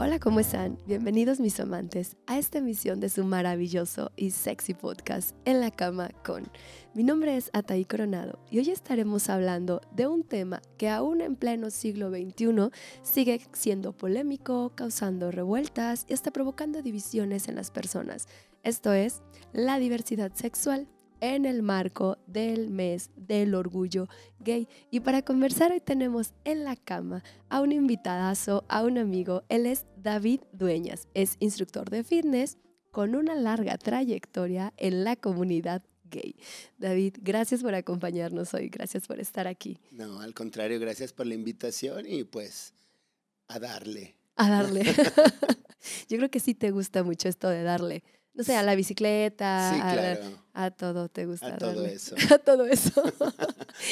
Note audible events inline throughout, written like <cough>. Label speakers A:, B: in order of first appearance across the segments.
A: Hola, ¿cómo están? Bienvenidos mis amantes a esta emisión de su maravilloso y sexy podcast En la cama con. Mi nombre es Ataí Coronado y hoy estaremos hablando de un tema que aún en pleno siglo XXI sigue siendo polémico, causando revueltas y hasta provocando divisiones en las personas. Esto es la diversidad sexual en el marco del mes del orgullo gay. Y para conversar hoy tenemos en la cama a un invitadazo, a un amigo. Él es David Dueñas. Es instructor de fitness con una larga trayectoria en la comunidad gay. David, gracias por acompañarnos hoy, gracias por estar aquí.
B: No, al contrario, gracias por la invitación y pues a darle.
A: A darle. <laughs> <laughs> Yo creo que sí te gusta mucho esto de darle no sé, a la bicicleta, a, todo te gusta.
B: A todo eso. <laughs>
A: a todo eso.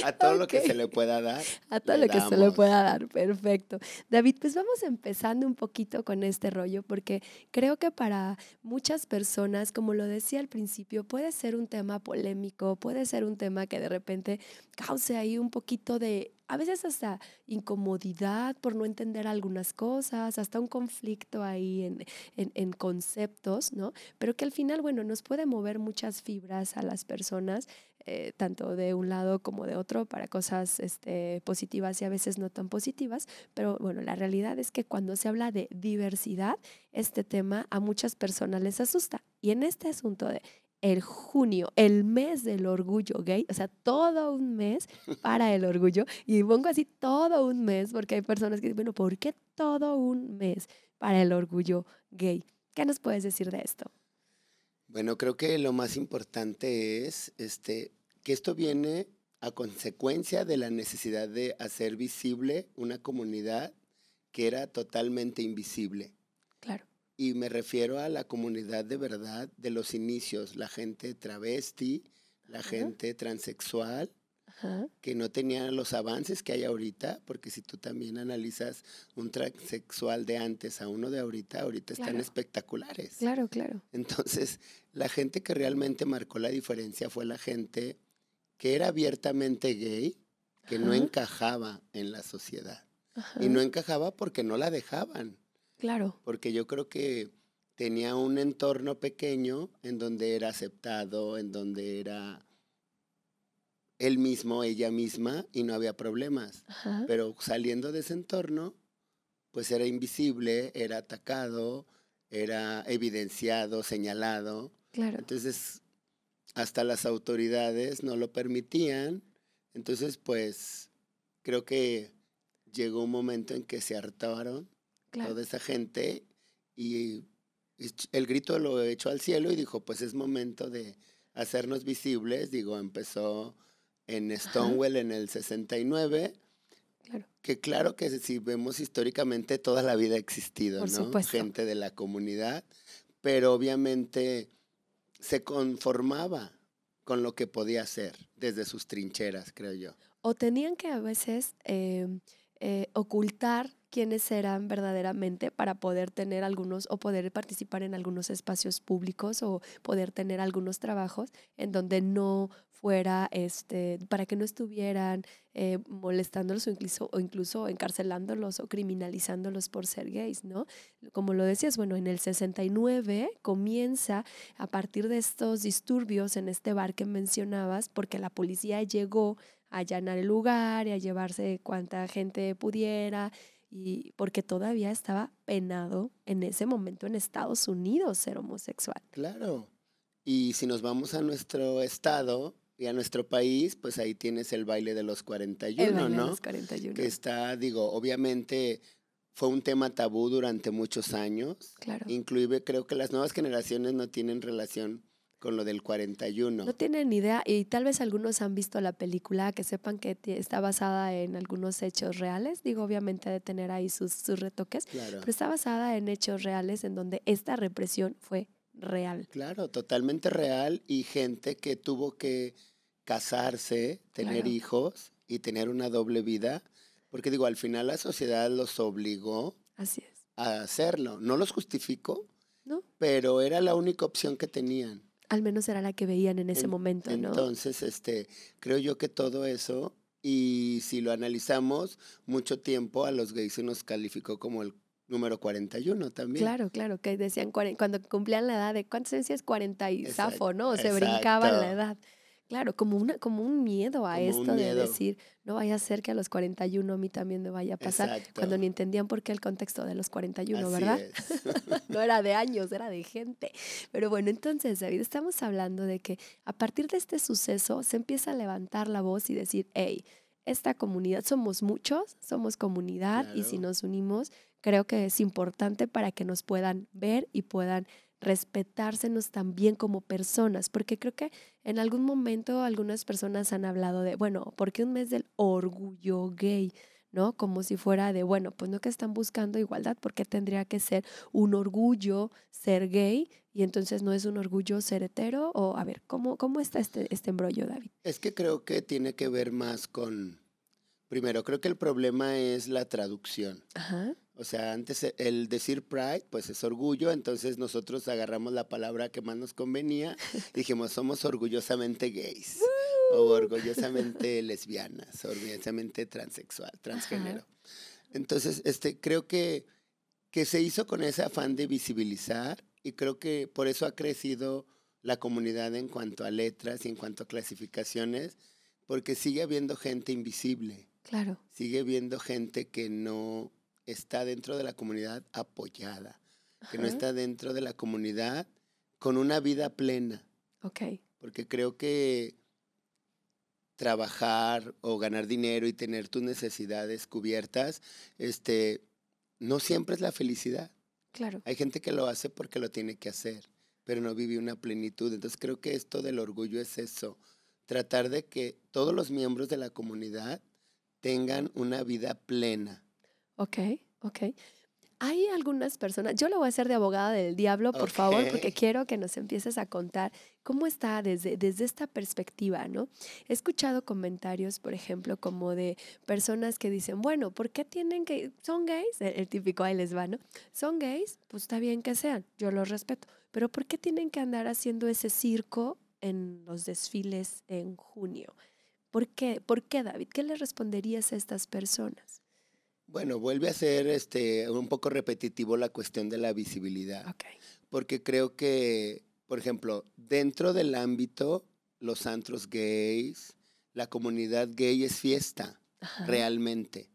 B: a todo lo que se le pueda dar.
A: A todo lo que se le pueda dar, perfecto. David, pues vamos empezando un poquito con este rollo, porque creo que para muchas personas, como lo decía al principio, puede ser un tema polémico, puede ser un tema que de repente cause ahí un poquito de a veces hasta incomodidad por no entender algunas cosas, hasta un conflicto ahí en, en, conceptos, ¿no? Pero que al final, bueno, nos puede mover muchas fibras a las personas, eh, tanto de un lado como de otro, para cosas este, positivas y a veces no tan positivas. Pero bueno, la realidad es que cuando se habla de diversidad, este tema a muchas personas les asusta. Y en este asunto de el junio, el mes del orgullo gay, o sea, todo un mes <laughs> para el orgullo. Y pongo así todo un mes porque hay personas que dicen, bueno, ¿por qué todo un mes para el orgullo gay? ¿Qué nos puedes decir de esto?
B: Bueno, creo que lo más importante es este, que esto viene a consecuencia de la necesidad de hacer visible una comunidad que era totalmente invisible.
A: Claro.
B: Y me refiero a la comunidad de verdad de los inicios, la gente travesti, la gente transexual, que no tenía los avances que hay ahorita, porque si tú también analizas un transexual de antes a uno de ahorita, ahorita están espectaculares.
A: Claro, claro.
B: Entonces, la gente que realmente marcó la diferencia fue la gente que era abiertamente gay, que no encajaba en la sociedad. Y no encajaba porque no la dejaban.
A: Claro.
B: Porque yo creo que tenía un entorno pequeño en donde era aceptado, en donde era él mismo, ella misma, y no había problemas. Pero saliendo de ese entorno, pues era invisible, era atacado, era evidenciado, señalado.
A: Claro.
B: Entonces, hasta las autoridades no lo permitían. Entonces, pues, creo que llegó un momento en que se hartaron toda esa gente y el grito lo echó al cielo y dijo, pues es momento de hacernos visibles. Digo, empezó en Stonewall en el 69. Claro. Que claro que si vemos históricamente toda la vida ha existido, ¿no? Gente de la comunidad, pero obviamente se conformaba con lo que podía hacer desde sus trincheras, creo yo.
A: O tenían que a veces eh, eh, ocultar quiénes eran verdaderamente para poder tener algunos o poder participar en algunos espacios públicos o poder tener algunos trabajos en donde no fuera, este, para que no estuvieran eh, molestándolos o incluso, o incluso encarcelándolos o criminalizándolos por ser gays, ¿no? Como lo decías, bueno, en el 69 comienza a partir de estos disturbios en este bar que mencionabas, porque la policía llegó a allanar el lugar y a llevarse cuanta gente pudiera y porque todavía estaba penado en ese momento en Estados Unidos ser homosexual.
B: Claro. Y si nos vamos a nuestro estado y a nuestro país, pues ahí tienes el baile de los 41, el baile
A: ¿no? De los 41.
B: Que está, digo, obviamente fue un tema tabú durante muchos años.
A: Claro.
B: Inclusive creo que las nuevas generaciones no tienen relación con lo del 41.
A: No tienen idea y tal vez algunos han visto la película, que sepan que está basada en algunos hechos reales. Digo, obviamente de tener ahí sus, sus retoques,
B: claro.
A: pero está basada en hechos reales en donde esta represión fue real.
B: Claro, totalmente real y gente que tuvo que casarse, tener hijos y tener una doble vida, porque digo, al final la sociedad los obligó
A: Así es.
B: a hacerlo. No los justifico,
A: ¿No?
B: pero era la única opción que tenían.
A: Al menos era la que veían en ese momento, ¿no?
B: Entonces, este, creo yo que todo eso, y si lo analizamos, mucho tiempo a los gays se nos calificó como el número 41 también.
A: Claro, claro, que decían cuando cumplían la edad de, ¿cuántos es 40 y zafo, no? O se brincaban la edad. Claro, como, una, como un miedo a esto de decir, no vaya a ser que a los 41 a mí también me vaya a pasar, cuando ni entendían por qué el contexto de los 41, ¿verdad? <laughs> no era de años, era de gente. Pero bueno, entonces, David, estamos hablando de que a partir de este suceso se empieza a levantar la voz y decir, hey, esta comunidad, somos muchos, somos comunidad y si nos unimos, creo que es importante para que nos puedan ver y puedan respetársenos también como personas, porque creo que en algún momento algunas personas han hablado de, bueno, ¿por qué un mes del orgullo gay? ¿no? Como si fuera de, bueno, pues no que están buscando igualdad, porque tendría que ser un orgullo ser gay y entonces no es un orgullo ser hetero? O a ver, ¿cómo, cómo está este, este embrollo, David?
B: Es que creo que tiene que ver más con, primero, creo que el problema es la traducción. Ajá. O sea, antes e, el decir pride, pues es orgullo, entonces nosotros agarramos la palabra que más nos convenía <laughs> dijimos, somos orgullosamente gays, o orgullosamente lesbianas, orgullosamente transexual, transgénero. Entonces, este, creo que, que se hizo con ese afán de visibilizar y creo que por eso ha crecido la comunidad en cuanto a letras y en cuanto a clasificaciones, porque sigue habiendo gente invisible.
A: Claro.
B: Sigue habiendo gente que no está dentro de la comunidad apoyada, que no está dentro de la comunidad con una vida plena.
A: Ok.
B: Porque creo que trabajar o ganar dinero y tener tus necesidades cubiertas, este, no siempre es la felicidad.
A: Claro.
B: Hay gente que lo hace porque lo tiene que hacer, pero no vive una plenitud. Entonces creo que esto del orgullo es eso, tratar de que todos los miembros de la comunidad tengan una vida plena.
A: Ok, ok. Hay algunas personas, yo lo voy a hacer de abogada del diablo, por favor, porque quiero que nos empieces a contar cómo está desde, desde esta perspectiva, ¿no? He escuchado comentarios, por ejemplo, como de personas que dicen, bueno, ¿por qué tienen que, son gays? El, típico ahí les va, ¿no? Son gays, pues está bien que sean, yo los respeto, pero ¿por qué tienen que andar haciendo ese circo en los desfiles en junio? ¿Por qué? ¿Por qué, David? ¿Qué le responderías a estas personas?
B: Bueno, vuelve a ser este, un poco repetitivo la cuestión de la visibilidad. Porque creo que, por ejemplo, dentro del ámbito, los antros gays, la comunidad gay es fiesta, realmente.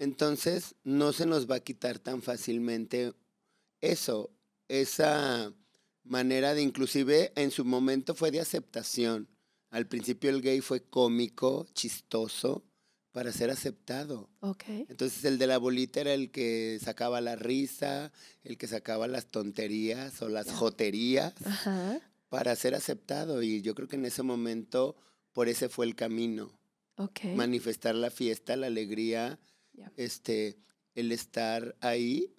B: Entonces, no se nos va a quitar tan fácilmente eso, esa manera de, inclusive en su momento fue de aceptación. Al principio el gay fue cómico, chistoso, para ser aceptado.
A: Okay.
B: Entonces el de la bolita era el que sacaba la risa, el que sacaba las tonterías o las joterías para ser aceptado. Y yo creo que en ese momento por ese fue el camino.
A: Okay.
B: Manifestar la fiesta, la alegría, este, el estar ahí.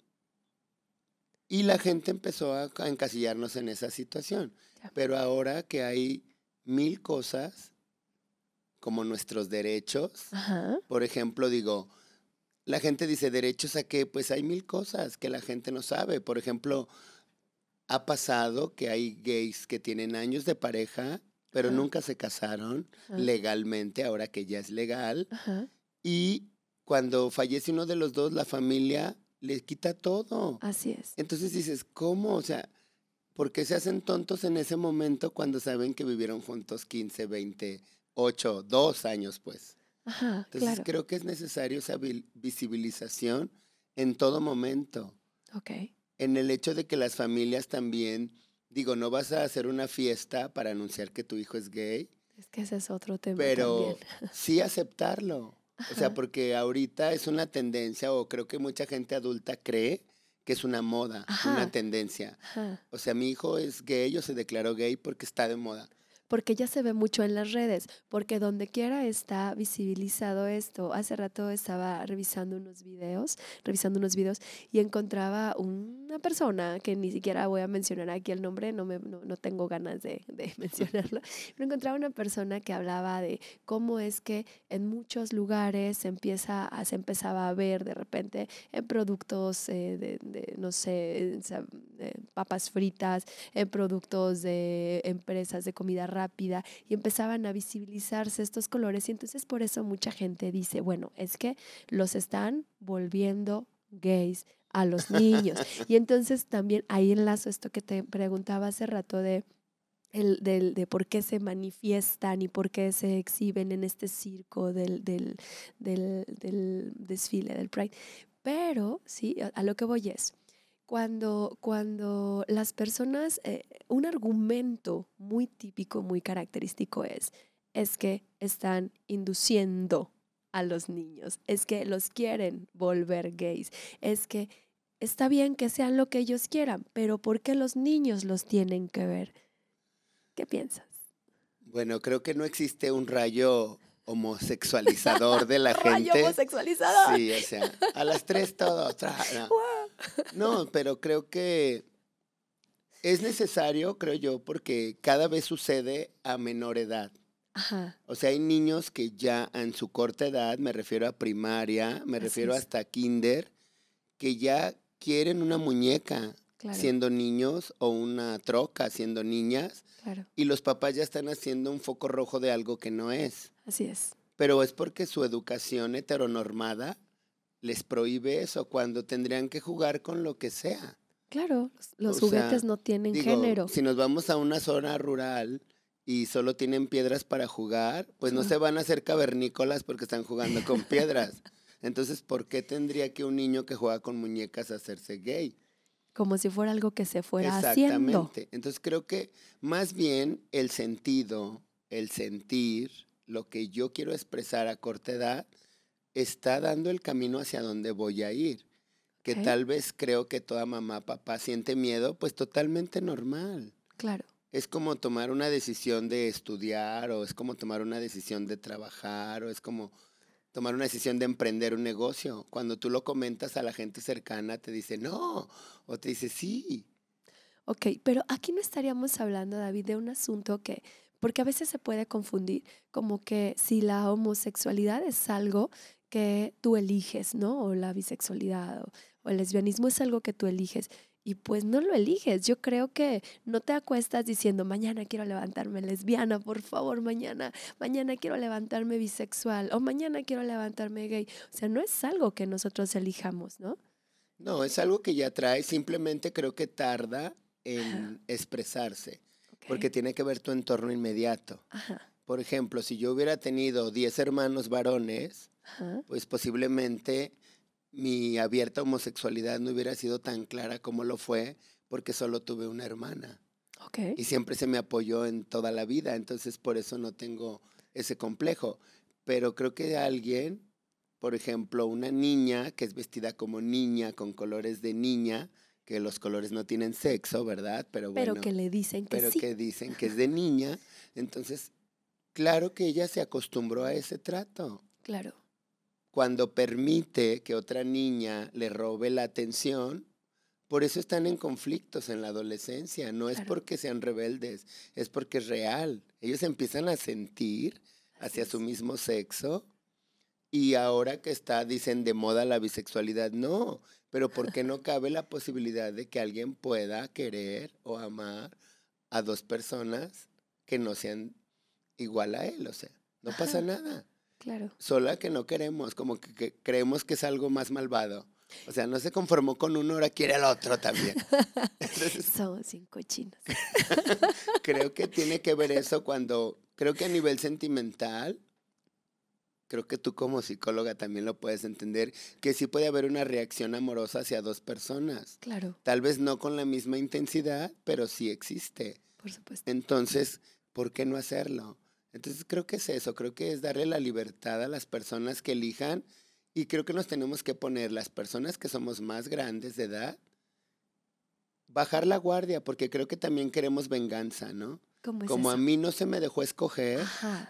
B: Y la gente empezó a, encasillarnos en esa situación. Pero ahora que hay mil cosas como nuestros derechos. Por ejemplo, digo, la gente dice derechos a qué? Pues hay mil cosas que la gente no sabe. Por ejemplo, ha pasado que hay gays que tienen años de pareja, pero nunca se casaron legalmente, ahora que ya es legal. Y cuando fallece uno de los dos, la familia le quita todo.
A: Así es.
B: Entonces dices, ¿cómo? O sea, ¿por qué se hacen tontos en ese momento cuando saben que vivieron juntos 15, 20, ocho, dos años, pues.
A: Ajá,
B: Entonces creo que es necesario esa visibilización en todo momento.
A: Ok.
B: En el hecho de que las familias también, digo, no vas a hacer una fiesta para anunciar que tu hijo es gay.
A: Es que ese es otro tema.
B: Pero <laughs> sí aceptarlo. O sea, porque ahorita es una tendencia, o creo que mucha gente adulta cree que es una moda, una tendencia. O sea, mi hijo es gay o se declaró gay porque está de moda
A: porque ya se ve mucho en las redes, porque donde quiera está visibilizado esto. Hace rato estaba revisando unos videos, revisando unos videos y encontraba una persona que ni siquiera voy a mencionar aquí el nombre, no, me, no, tengo ganas de, de <laughs> mencionarlo, pero encontraba una persona que hablaba de cómo es que en muchos lugares se, empieza se empezaba a ver de repente en productos eh, de, no sé, papas fritas, en productos de empresas de comida rápida, rápida y empezaban a visibilizarse estos colores y entonces por eso mucha gente dice, bueno, es que los están volviendo gays a los niños. <laughs> Y entonces también ahí enlazo esto que te preguntaba hace rato de, el, del, de por qué se manifiestan y por qué se exhiben en este circo del, del, del desfile, del Pride. Pero, sí, a, lo que voy es, cuando, cuando las personas, eh, un argumento muy típico, muy característico es, es que están induciendo a los niños, es que los quieren volver gays, es que está bien que sean lo que ellos quieran, pero ¿por qué los niños los tienen que ver? ¿Qué piensas?
B: Bueno, creo que no existe un rayo homosexualizador de la <laughs> gente.
A: Rayo homosexualizador.
B: Sí, o sea, a las tres todo. No. No, pero creo que es necesario, creo yo, porque cada vez sucede a menor edad. Ajá. O sea, hay niños que ya en su corta edad, me refiero a primaria, me refiero hasta kinder, que ya quieren una muñeca siendo niños o una troca siendo niñas. Y los papás ya están haciendo un foco rojo de algo que no es.
A: Así es.
B: Pero es porque su educación heteronormada les prohíbe eso cuando tendrían que jugar con lo que sea.
A: Claro, los, juguetes no tienen género.
B: Si nos vamos a una zona rural y solo tienen piedras para jugar, pues no se van a hacer cavernícolas porque están jugando con <laughs> piedras. Entonces, ¿por qué tendría que un niño que juega con muñecas hacerse gay?
A: Como si fuera algo que se fuera haciendo. Exactamente.
B: Entonces, creo que más bien el sentido, el sentir, lo que yo quiero expresar a corta edad, está dando el camino hacia donde voy a ir. Que tal vez creo que toda mamá, papá siente miedo, pues totalmente normal.
A: Claro.
B: Es como tomar una decisión de estudiar o es como tomar una decisión de trabajar o es como tomar una decisión de emprender un negocio. Cuando tú lo comentas a la gente cercana, te dice no, o te dice sí.
A: Ok, pero aquí no estaríamos hablando, David, de un asunto que, porque a veces se puede confundir, como que si la homosexualidad es algo que tú eliges, ¿no? O la bisexualidad o, o el lesbianismo es algo que tú eliges y pues no lo eliges. Yo creo que no te acuestas diciendo, mañana quiero levantarme lesbiana, por favor, mañana, mañana quiero levantarme bisexual o mañana quiero levantarme gay. O sea, no es algo que nosotros elijamos, ¿no?
B: No, es algo que ya trae, simplemente creo que tarda en expresarse, porque tiene que ver tu entorno inmediato. Por ejemplo, si yo hubiera tenido 10 hermanos varones, pues posiblemente mi abierta homosexualidad no hubiera sido tan clara como lo fue porque solo tuve una hermana.
A: Okay.
B: Y siempre se me apoyó en toda la vida, entonces por eso no tengo ese complejo. Pero creo que alguien, por ejemplo, una niña que es vestida como niña, con colores de niña, que los colores no tienen sexo, ¿verdad? Pero
A: bueno. Pero que le dicen que
B: pero que dicen que es de niña, entonces, claro que ella se acostumbró a ese trato.
A: Claro
B: cuando permite que otra niña le robe la atención, por eso están en conflictos en la adolescencia. No es porque sean rebeldes, es porque es real. Ellos empiezan a sentir hacia su mismo sexo y ahora que está, dicen, de moda la bisexualidad, no, pero ¿por qué no cabe la posibilidad de que alguien pueda querer o amar a dos personas que no sean igual a él? O sea, no pasa nada.
A: Claro.
B: Sola que no queremos, como que, creemos que es algo más malvado. O sea, no se conformó con uno, ahora quiere al otro también. <laughs>
A: Somos cinco chinos. <laughs>
B: creo que tiene que ver eso cuando, creo que a nivel sentimental, creo que tú como psicóloga también lo puedes entender, que sí puede haber una reacción amorosa hacia dos personas.
A: Claro.
B: Tal vez no con la misma intensidad, pero sí existe.
A: Por supuesto.
B: Entonces, ¿por qué no hacerlo? Entonces creo que es eso, creo que es darle la libertad a las personas que elijan y creo que nos tenemos que poner las personas que somos más grandes de edad, bajar la guardia, porque creo que también queremos venganza, ¿no? como a mí no se me dejó escoger,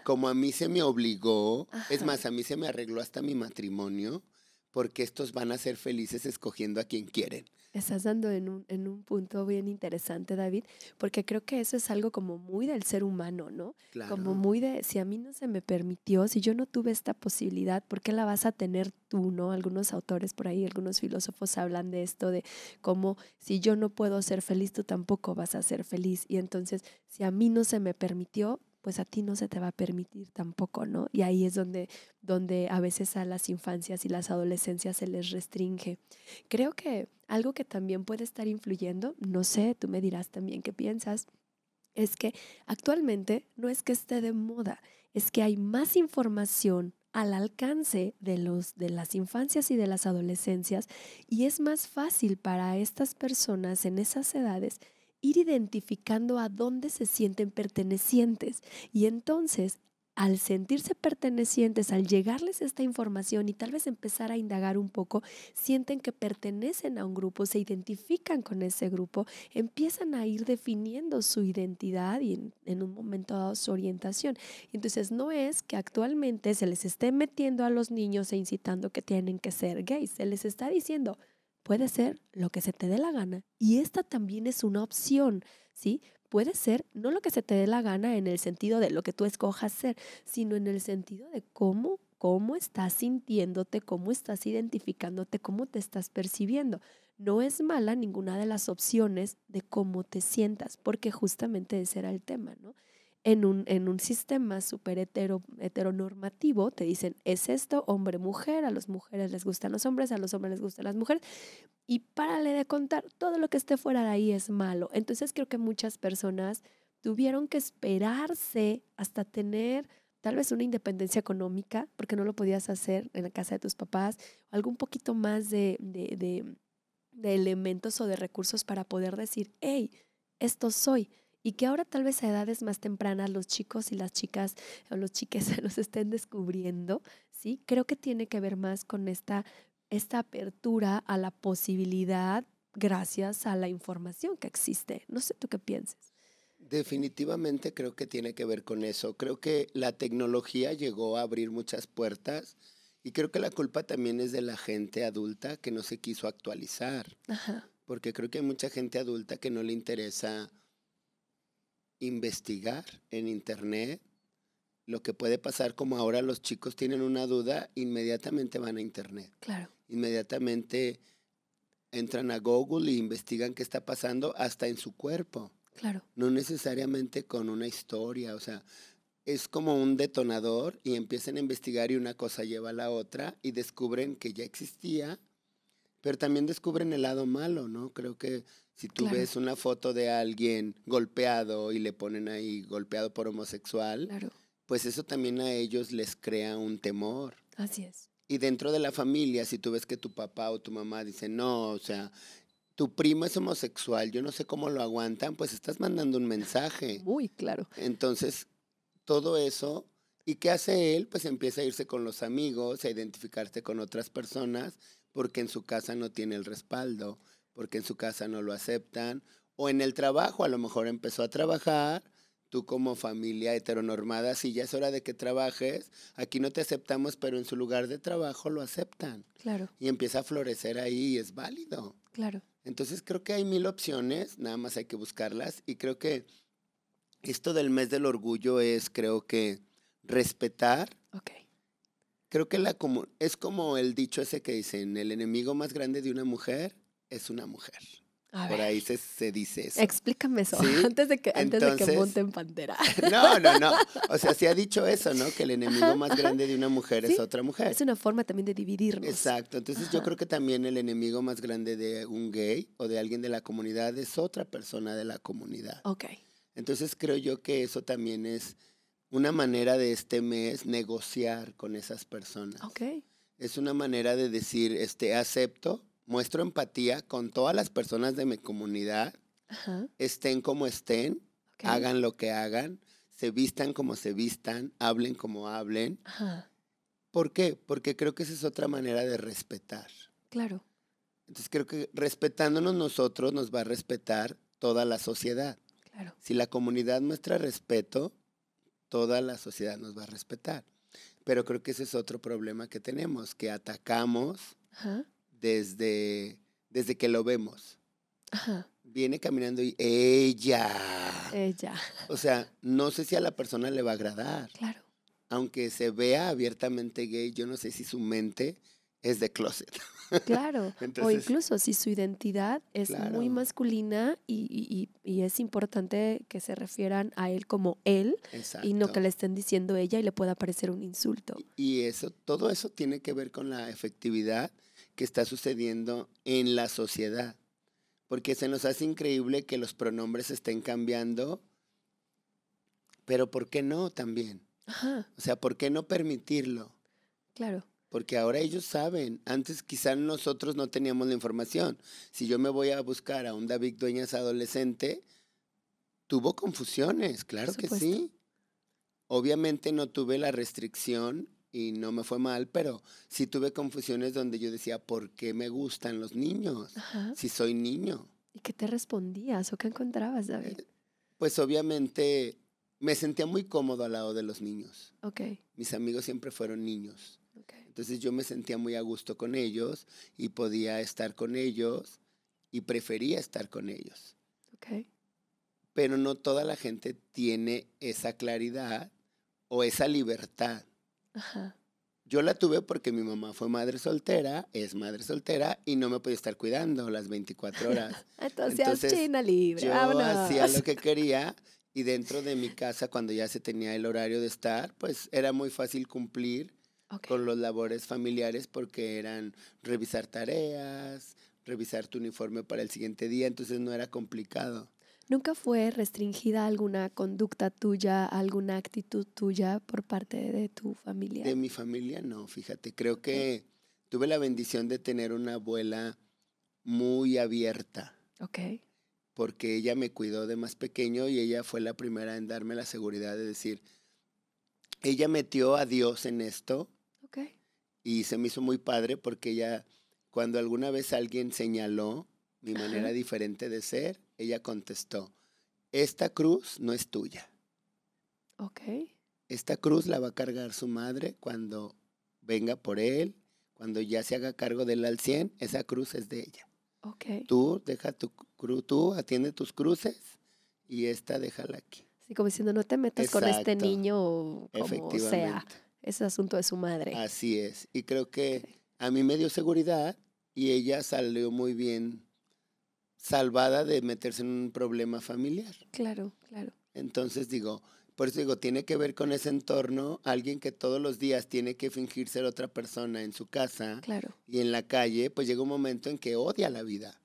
B: como a mí se me obligó, es más, a mí se me arregló hasta mi matrimonio, porque estos van a ser felices escogiendo a quien quieren.
A: Estás dando en un, en un punto bien interesante, David, porque creo que eso es algo como muy del ser humano, ¿no? Como muy de, si a mí no se me permitió, si yo no tuve esta posibilidad, ¿por qué la vas a tener tú, ¿no? Algunos autores por ahí, algunos filósofos hablan de esto, de cómo si yo no puedo ser feliz, tú tampoco vas a ser feliz. Y entonces, si a mí no se me permitió, pues a ti no se te va a permitir tampoco, ¿no? Y ahí es donde, donde a veces a las infancias y las adolescencias se les restringe. Creo que algo que también puede estar influyendo, no sé, tú me dirás también qué piensas, es que actualmente no es que esté de moda, es que hay más información al alcance de, los, de las infancias y de las adolescencias y es más fácil para estas personas en esas edades ir identificando a dónde se sienten pertenecientes. Y entonces, al sentirse pertenecientes, al llegarles esta información y tal vez empezar a indagar un poco, sienten que pertenecen a un grupo, se identifican con ese grupo, empiezan a ir definiendo su identidad y en, un momento dado su orientación. Entonces no es que actualmente se les esté metiendo a los niños e incitando que tienen que ser gays, se les está diciendo, Puede ser lo que se te dé la gana y esta también es una opción, ¿sí? Puede ser no lo que se te dé la gana en el sentido de lo que tú escojas ser, sino en el sentido de cómo cómo estás sintiéndote, cómo estás identificándote, cómo te estás percibiendo. No es mala ninguna de las opciones de cómo te sientas, porque justamente ese era el tema, ¿no? En un, en un sistema súper hetero, heteronormativo, te dicen, es esto, hombre, mujer, a las mujeres les gustan los hombres, a los hombres les gustan las mujeres, y párale de contar, todo lo que esté fuera de ahí es malo. Entonces creo que muchas personas tuvieron que esperarse hasta tener tal vez una independencia económica, porque no lo podías hacer en la casa de tus papás, algún poquito más de, de, de, de elementos o de recursos para poder decir, hey, esto soy y que ahora tal vez a edades más tempranas los chicos y las chicas o los chiques se <laughs> los estén descubriendo, ¿sí? Creo que tiene que ver más con esta, esta apertura a la posibilidad gracias a la información que existe. No sé tú qué piensas.
B: Definitivamente creo que tiene que ver con eso. Creo que la tecnología llegó a abrir muchas puertas y creo que la culpa también es de la gente adulta que no se quiso actualizar. Porque creo que hay mucha gente adulta que no le interesa investigar en internet lo que puede pasar como ahora los chicos tienen una duda, inmediatamente van a internet.
A: Claro.
B: Inmediatamente entran a Google e investigan qué está pasando hasta en su cuerpo.
A: Claro.
B: No necesariamente con una historia, o sea, es como un detonador y empiezan a investigar y una cosa lleva a la otra y descubren que ya existía, pero también descubren el lado malo, ¿no? Creo que si tú ves una foto de alguien golpeado y le ponen ahí golpeado por homosexual, pues eso también a ellos les crea un temor.
A: Así es.
B: Y dentro de la familia, si tú ves que tu papá o tu mamá dicen, no, o sea, tu primo es homosexual, yo no sé cómo lo aguantan, pues estás mandando un mensaje. <laughs>
A: Muy claro.
B: Entonces, todo eso, ¿y qué hace él? Pues empieza a irse con los amigos, a identificarse con otras personas, porque en su casa no tiene el respaldo porque en su casa no lo aceptan, o en el trabajo, a lo mejor empezó a trabajar, tú como familia heteronormada, si ya es hora de que trabajes, aquí no te aceptamos, pero en su lugar de trabajo lo aceptan.
A: Claro.
B: Y empieza a florecer ahí y es válido.
A: Claro.
B: Entonces creo que hay mil opciones, nada más hay que buscarlas y creo que esto del mes del orgullo es, creo que, respetar.
A: Ok.
B: Creo que la como, es como el dicho ese que dicen, el enemigo más grande de una mujer es una mujer. Por ahí se, dice eso.
A: Explícame eso, <laughs> antes, de que, antes de que monten pantera. <laughs>
B: No, no, no. <laughs> O sea, se ha dicho eso, ¿no? Que el enemigo más grande de una mujer es otra mujer.
A: Es una forma también de dividirnos.
B: Exacto. Entonces yo creo que también el enemigo más grande de un gay o de alguien de la comunidad es otra persona de la comunidad.
A: Ok.
B: Entonces creo yo que eso también es una manera de este mes negociar con esas personas. Es una manera de decir, este, acepto muestro empatía con todas las personas de mi comunidad, estén como estén, hagan lo que hagan, se vistan como se vistan, hablen como hablen. ¿Por qué? Porque creo que esa es otra manera de respetar.
A: Claro.
B: Entonces creo que respetándonos nosotros nos va a respetar toda la sociedad.
A: Claro.
B: Si la comunidad muestra respeto, toda la sociedad nos va a respetar. Pero creo que ese es otro problema que tenemos, que atacamos desde, desde que lo vemos. Viene caminando y ella.
A: Ella.
B: O sea, no sé si a la persona le va a agradar.
A: Claro.
B: Aunque se vea abiertamente gay, yo no sé si su mente es de closet.
A: Claro, <laughs> o incluso si su identidad es muy masculina y, es importante que se refieran a él como él y no que le estén diciendo ella y le pueda parecer un insulto.
B: Y eso, todo eso tiene que ver con la efectividad que está sucediendo en la sociedad, porque se nos hace increíble que los pronombres estén cambiando, pero ¿por qué no también? O sea, ¿por qué no permitirlo?
A: Claro
B: porque ahora ellos saben. Antes quizás nosotros no teníamos la información. Si yo me voy a buscar a un David Dueñas adolescente, tuvo confusiones, claro que sí. Obviamente no tuve la restricción y no me fue mal, pero sí tuve confusiones donde yo decía, ¿por qué me gustan los niños? Si soy niño.
A: ¿Y qué te respondías o qué encontrabas, David? Eh,
B: pues obviamente me sentía muy cómodo al lado de los niños.
A: Ok.
B: Mis amigos siempre fueron niños. Entonces yo me sentía muy a gusto con ellos y podía estar con ellos y prefería estar con ellos.
A: Okay.
B: Pero no toda la gente tiene esa claridad o esa libertad.
A: Ajá.
B: Yo la tuve porque mi mamá fue madre soltera, es madre soltera y no me podía estar cuidando las 24 horas. <laughs>
A: Entonces, China libre.
B: Yo hacía lo que <laughs> quería y dentro de mi casa, cuando ya se tenía el horario de estar, pues era muy fácil cumplir con los labores familiares porque eran revisar tareas, revisar tu uniforme para el siguiente día, entonces no era complicado.
A: ¿Nunca fue restringida alguna conducta tuya, alguna actitud tuya por parte de tu familia?
B: De mi familia no, fíjate, creo que tuve la bendición de tener una abuela muy abierta.
A: Ok.
B: Porque ella me cuidó de más pequeño y ella fue la primera en darme la seguridad de decir, ella metió a Dios en esto y se me hizo muy padre porque ella, cuando alguna vez alguien señaló mi manera diferente de ser, ella contestó, esta cruz no es tuya.
A: Ok.
B: Esta cruz la va a cargar su madre cuando venga por él, cuando ya se haga cargo del al 100, esa cruz es de ella.
A: Okay.
B: Tú deja tu cruz, tú atiende tus cruces y esta déjala aquí.
A: Sí, como diciendo, no te metas con este niño como sea ese asunto de su madre.
B: Así es. Y creo que a mí me dio seguridad y ella salió muy bien salvada de meterse en un problema familiar.
A: Claro, claro.
B: Entonces digo, por eso digo, tiene que ver con ese entorno, alguien que todos los días tiene que fingir ser otra persona en su casa
A: claro.
B: y en la calle, pues llega un momento en que odia la vida.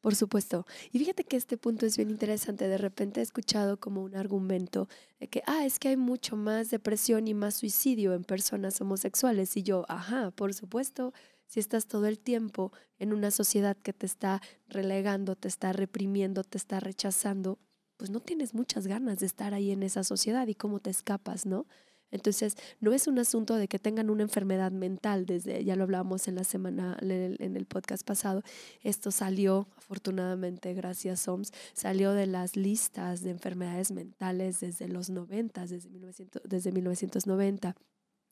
A: Por supuesto. Y fíjate que este punto es bien interesante. De repente he escuchado como un argumento de que, ah, es que hay mucho más depresión y más suicidio en personas homosexuales. Y yo, ajá, por supuesto, si estás todo el tiempo en una sociedad que te está relegando, te está reprimiendo, te está rechazando, pues no tienes muchas ganas de estar ahí en esa sociedad y cómo te escapas, ¿no? Entonces, no es un asunto de que tengan una enfermedad mental, desde, ya lo hablábamos en la semana, en el, podcast pasado, esto salió, afortunadamente, gracias OMS, salió de las listas de enfermedades mentales desde los 90, desde, 1900, desde 1990.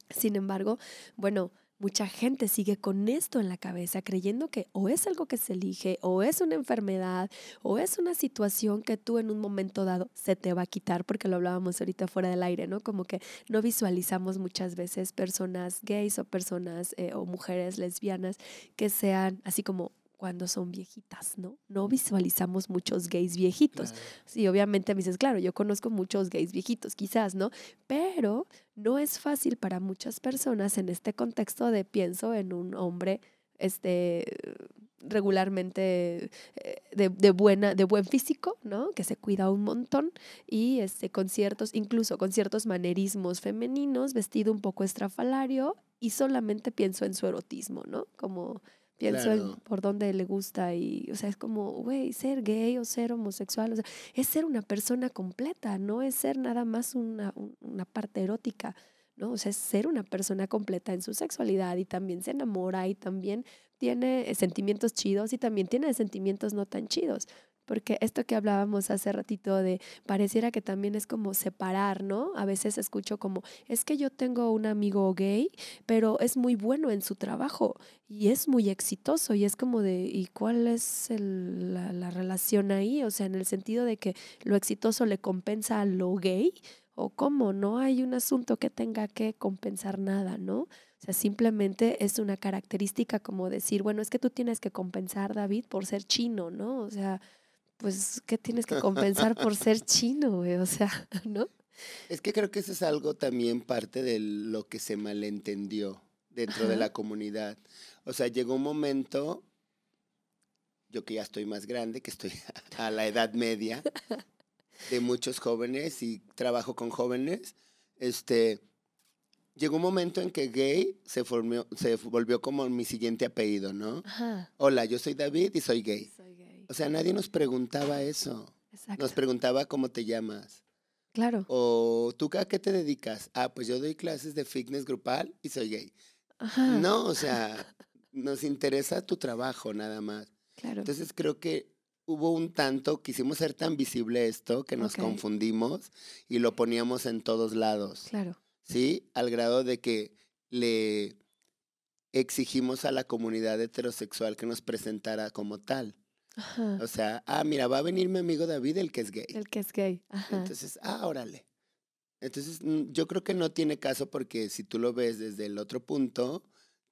A: Sin embargo, bueno, Mucha gente sigue con esto en la cabeza, creyendo que o es algo que se elige, o es una enfermedad, o es una situación que tú en un momento dado se te va a quitar, porque lo hablábamos ahorita fuera del aire, ¿no? Como que no visualizamos muchas veces personas gays o personas eh, o mujeres lesbianas que sean así como cuando son viejitas, ¿no? No visualizamos muchos gays viejitos. Sí, obviamente me dices, claro, yo conozco muchos gays viejitos, quizás, ¿no? Pero no es fácil para muchas personas en este contexto de pienso en un hombre este regularmente eh, de, buena, de buen físico, ¿no? Que se cuida un montón y este, con ciertos, incluso con ciertos manerismos femeninos, vestido un poco estrafalario y solamente pienso en su erotismo, ¿no? Como pienso en por dónde le gusta y, o sea, es como, güey, ser gay o ser homosexual, o sea, es ser una persona completa, no es ser nada más una, una parte erótica, ¿no? O sea, es ser una persona completa en su sexualidad y también se enamora y también tiene sentimientos chidos y también tiene sentimientos no tan chidos. Porque esto que hablábamos hace ratito de pareciera que también es como separar, ¿no? A veces escucho como, es que yo tengo un amigo gay, pero es muy bueno en su trabajo y es muy exitoso y es como de, ¿y cuál es la, la relación ahí? O sea, en el sentido de que lo exitoso le compensa a lo gay o cómo, no hay un asunto que tenga que compensar nada, ¿no? O sea, simplemente es una característica como decir, bueno, es que tú tienes que compensar, David, por ser chino, ¿no? O sea, pues, ¿qué tienes que compensar por ser chino, güey? O sea, <laughs> ¿no?
B: Es que creo que eso es algo también parte de lo que se malentendió dentro de la comunidad. O sea, llegó un momento, yo que ya estoy más grande, que estoy <laughs> a la edad media, de muchos jóvenes y trabajo con jóvenes, este, llegó un momento en que gay se, formó, se volvió como mi siguiente apellido, ¿no? Hola, yo soy David y soy gay. O sea, nadie nos preguntaba eso. Nos preguntaba cómo te llamas.
A: Claro.
B: O tú a qué te dedicas? Ah, pues yo doy clases de fitness grupal y soy gay. No, o sea, nos interesa tu trabajo nada más.
A: Claro.
B: Entonces creo que hubo un tanto, quisimos ser tan visible esto que nos confundimos y lo poníamos en todos lados.
A: Claro.
B: ¿Sí? Al grado de que le exigimos a la comunidad heterosexual que nos presentara como tal. O sea, ah, mira, va a venir mi amigo David, el que es gay.
A: El que es gay.
B: Entonces, ah, órale. Entonces, mm, yo creo que no tiene caso porque si tú lo ves desde el otro punto,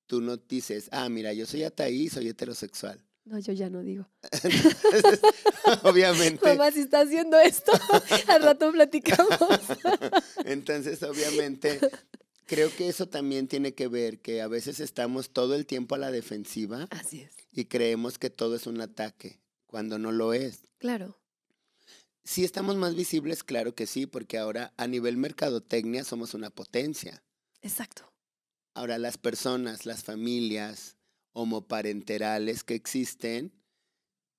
B: tú no dices, ah, mira, yo soy ataí, soy heterosexual.
A: No, yo ya no digo. <laughs> <laughs>
B: obviamente.
A: Mamá, si está haciendo esto, <laughs> al rato platicamos.
B: Entonces, obviamente, creo que eso también tiene que ver que a veces estamos todo el tiempo a la defensiva.
A: Así es.
B: Y creemos que todo es un ataque, cuando no lo es.
A: Claro.
B: Sí estamos más visibles, claro que sí, porque ahora a nivel mercadotecnia somos una potencia.
A: Exacto.
B: Ahora las personas, las familias, homoparenterales que existen,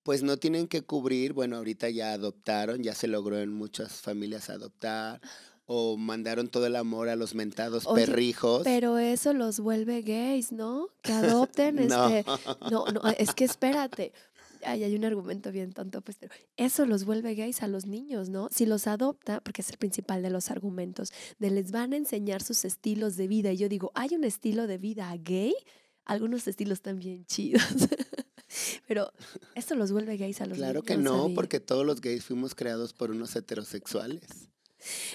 B: pues no tienen que cubrir, bueno, ahorita ya adoptaron, ya se logró en muchas familias adoptar, o mandaron todo el amor a los mentados perrijos.
A: Pero eso los vuelve gays, ¿no? Que <laughs> adopten, no. este. No, no, es que espérate. Ay, hay un argumento bien tonto, pues, pero eso los vuelve gays a los niños, ¿no? Si los adopta, porque es el principal de los argumentos, de les van a enseñar sus estilos de vida. Y yo digo, ¿hay un estilo de vida gay? algunos estilos también chidos. <laughs> Pero esto los vuelve gays a los
B: Claro que no, porque todos los gays fuimos creados por unos heterosexuales.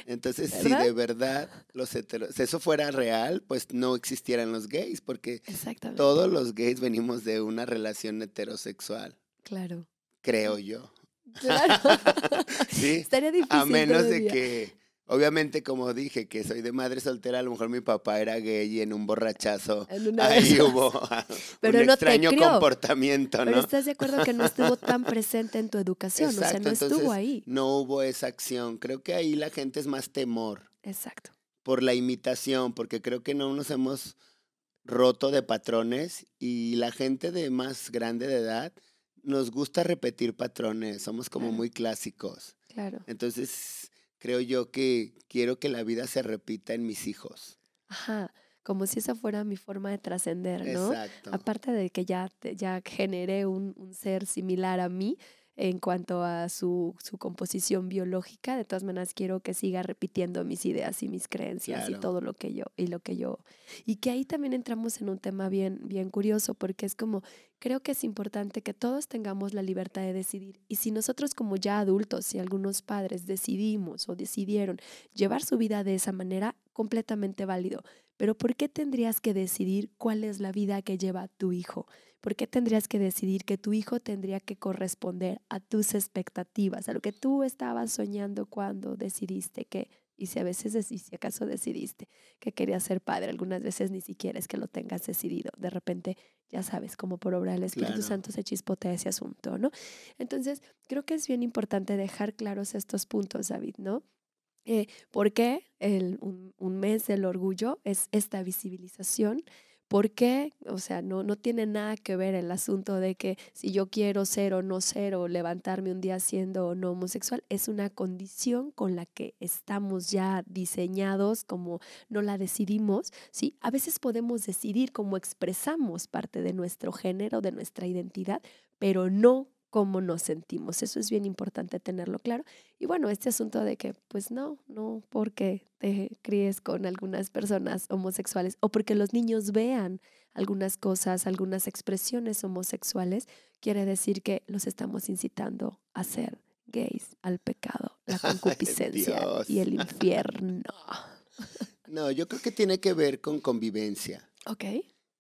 B: Entonces, si de verdad los heteros, si eso fuera real, pues no existieran los gays, porque todos los gays venimos de una relación heterosexual.
A: Claro.
B: Creo yo.
A: Claro. <laughs>
B: sí.
A: Estaría difícil.
B: A menos de que Obviamente, como dije, que soy de madre soltera, a lo mejor mi papá era gay y en un borrachazo ahí hubo <laughs> un extraño comportamiento, ¿no?
A: Pero estás de acuerdo que no estuvo tan presente en tu educación, o sea, no estuvo ahí.
B: No hubo esa acción. Creo que ahí la gente es más temor.
A: Exacto.
B: Por la imitación, porque creo que no nos hemos roto de patrones y la gente de más grande de edad nos gusta repetir patrones, somos como muy clásicos.
A: Claro.
B: Entonces, creo yo que quiero que la vida se repita en mis hijos.
A: Ajá, como si esa fuera mi forma de trascender, ¿no?
B: Exacto.
A: Aparte de que ya, ya generé un, un ser similar a mí, en cuanto a su, su, composición biológica. De todas maneras, quiero que siga repitiendo mis ideas y mis creencias y todo lo que yo, y lo que yo. Y que ahí también entramos en un tema bien, bien curioso, porque es como, creo que es importante que todos tengamos la libertad de decidir. Y si nosotros como ya adultos, si algunos padres decidimos o decidieron llevar su vida de esa manera, completamente válido. Pero ¿por qué tendrías que decidir cuál es la vida que lleva tu hijo? ¿Por qué tendrías que decidir que tu hijo tendría que corresponder a tus expectativas, a lo que tú estabas soñando cuando decidiste que, y si a veces, si acaso decidiste que querías ser padre, algunas veces ni siquiera es que lo tengas decidido. De repente, ya sabes, como por obra del Espíritu Santo se chispotea ese asunto, ¿no? Entonces, creo que es bien importante dejar claros estos puntos, David, ¿no? Eh, ¿Por qué el, un, un mes del orgullo es esta visibilización? ¿Por qué? O sea, no, no tiene nada que ver el asunto de que si yo quiero ser o no ser o levantarme un día siendo no homosexual, es una condición con la que estamos ya diseñados, como no la decidimos, ¿sí? A veces podemos decidir cómo expresamos parte de nuestro género, de nuestra identidad, pero no cómo nos sentimos. Eso es bien importante tenerlo claro. Y bueno, este asunto de que, pues no, no porque te críes con algunas personas homosexuales o porque los niños vean algunas cosas, algunas expresiones homosexuales, quiere decir que los estamos incitando a ser gays, al pecado. la <laughs> concupiscencia y el infierno. <laughs>
B: No, yo creo que tiene que ver con convivencia.
A: Ok.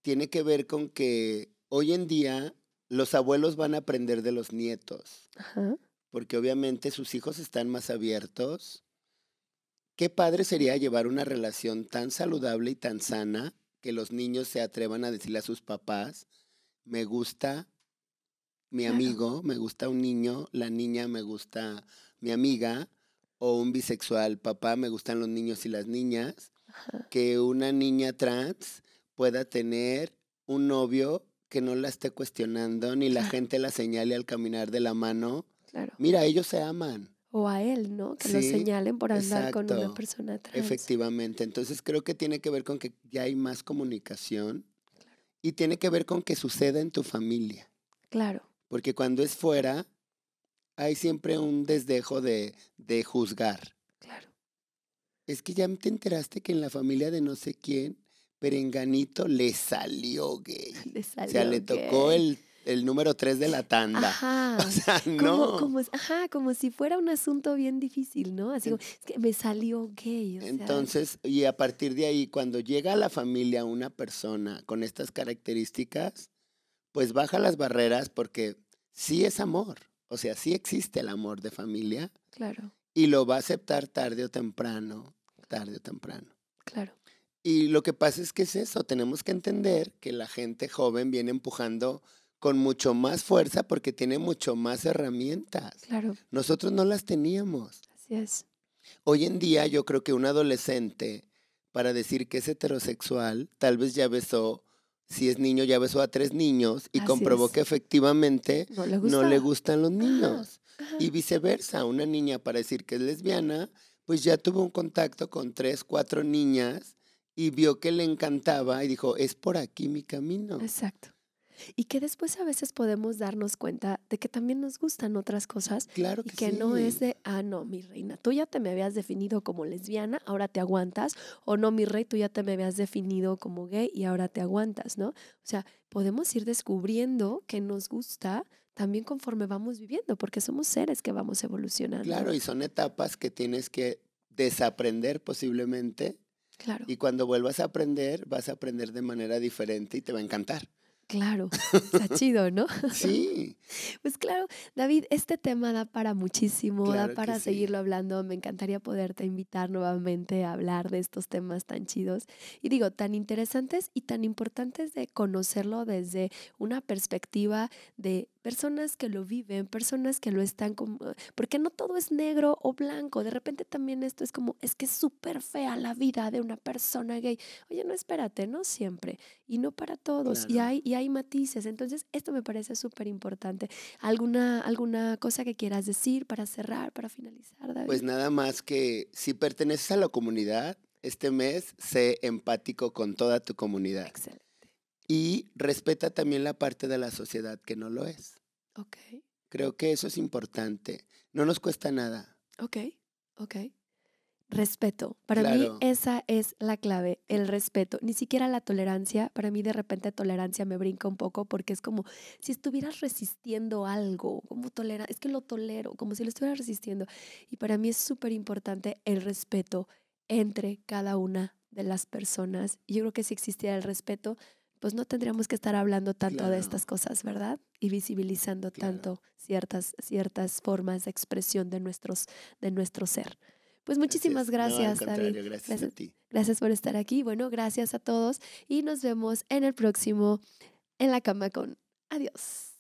B: Tiene que ver con que hoy en día los abuelos van a aprender de los nietos. Ajá. Porque obviamente sus hijos están más abiertos. Qué padre sería llevar una relación tan saludable y tan sana que los niños se atrevan a decirle a sus papás, me gusta mi amigo, me gusta un niño, la niña me gusta mi amiga, o un bisexual, papá, me gustan los niños y las niñas, que una niña trans pueda tener un novio que no la esté cuestionando, ni la gente la señale al caminar de la mano. Mira, ellos se aman.
A: O a él, ¿no? Que lo señalen por andar con una persona trans.
B: Efectivamente. Entonces creo que tiene que ver con que ya hay más comunicación y tiene que ver con que suceda en tu familia.
A: Claro.
B: Porque cuando es fuera, hay siempre un desdejo de, de juzgar.
A: Claro.
B: Es que ya te enteraste que en la familia de no sé quién, Perenganito le salió gay. <laughs>
A: Le salió
B: o sea, le tocó el, el número tres de la tanda. <laughs>
A: Ajá.
B: O sea, no.
A: Como, ajá, como si fuera un asunto bien difícil, ¿no? Así como, es que me salió gay.
B: Entonces, y a partir de ahí, cuando llega a la familia una persona con estas características, pues baja las barreras porque sí es amor. O sea, sí existe el amor de familia.
A: Claro.
B: Y lo va a aceptar tarde o temprano, tarde o temprano.
A: Claro.
B: Y lo que pasa es que es eso, tenemos que entender que la gente joven viene empujando con mucho más fuerza porque tiene mucho más herramientas.
A: Claro.
B: Nosotros no las teníamos.
A: Así es.
B: Hoy en día yo creo que un adolescente, para decir que es heterosexual, tal vez ya besó si es niño, ya besó a tres niños y comprobó que efectivamente no le, gustan los niños. Y viceversa, una niña para decir que es lesbiana, pues ya tuvo un contacto con tres, cuatro niñas y vio que le encantaba y dijo, es por aquí mi camino.
A: Exacto. Y que después a veces podemos darnos cuenta de que también nos gustan otras cosas.
B: Claro
A: que Y que no es de, ah, no, mi reina, tú ya te me habías definido como lesbiana, ahora te aguantas. O no, mi rey, tú ya te me habías definido como gay y ahora te aguantas, ¿no? O sea, podemos ir descubriendo que nos gusta también conforme vamos viviendo, porque somos seres que vamos evolucionando.
B: Claro, y son etapas que tienes que desaprender posiblemente. Y cuando vuelvas a aprender, vas a aprender de manera diferente y te va a encantar.
A: Claro, <laughs> está chido, ¿no?
B: Sí.
A: Pues claro, David, este tema da para muchísimo, da para seguirlo hablando. Me encantaría poderte invitar nuevamente a hablar de estos temas tan chidos y digo, tan interesantes y tan importantes de conocerlo desde una perspectiva de personas que lo viven, personas que lo están como, porque no todo es negro o blanco, de repente también esto es como, es que es súper fea la vida de una persona gay. Oye, no espérate, no siempre, y no para todos, y, hay, y hay matices, entonces esto me parece súper importante. ¿Alguna, ¿Alguna cosa que quieras decir para cerrar, para finalizar, David?
B: Pues nada más que si perteneces a la comunidad, este mes sé empático con toda tu comunidad.
A: Excelente.
B: Y respeta también la parte de la sociedad que no lo es.
A: Ok.
B: Creo que eso es importante. No nos cuesta nada.
A: Ok, ok. Respeto. Para mí esa es la clave, el respeto. Ni siquiera la tolerancia. Para mí de repente tolerancia me brinca un poco porque es como si estuvieras resistiendo algo, como tolera, es que lo tolero, como si lo estuvieras resistiendo. Y para mí es súper importante el respeto entre cada una de las personas. Yo creo que si existiera el respeto, pues no tendríamos que estar hablando tanto de estas cosas, ¿verdad? Y visibilizando tanto ciertas, ciertas formas de expresión de, nuestros, de nuestro ser. Pues muchísimas gracias, David.
B: Gracias, a ti.
A: Gracias por estar aquí. Bueno, gracias a todos y nos vemos en el próximo En la cama con. Adiós.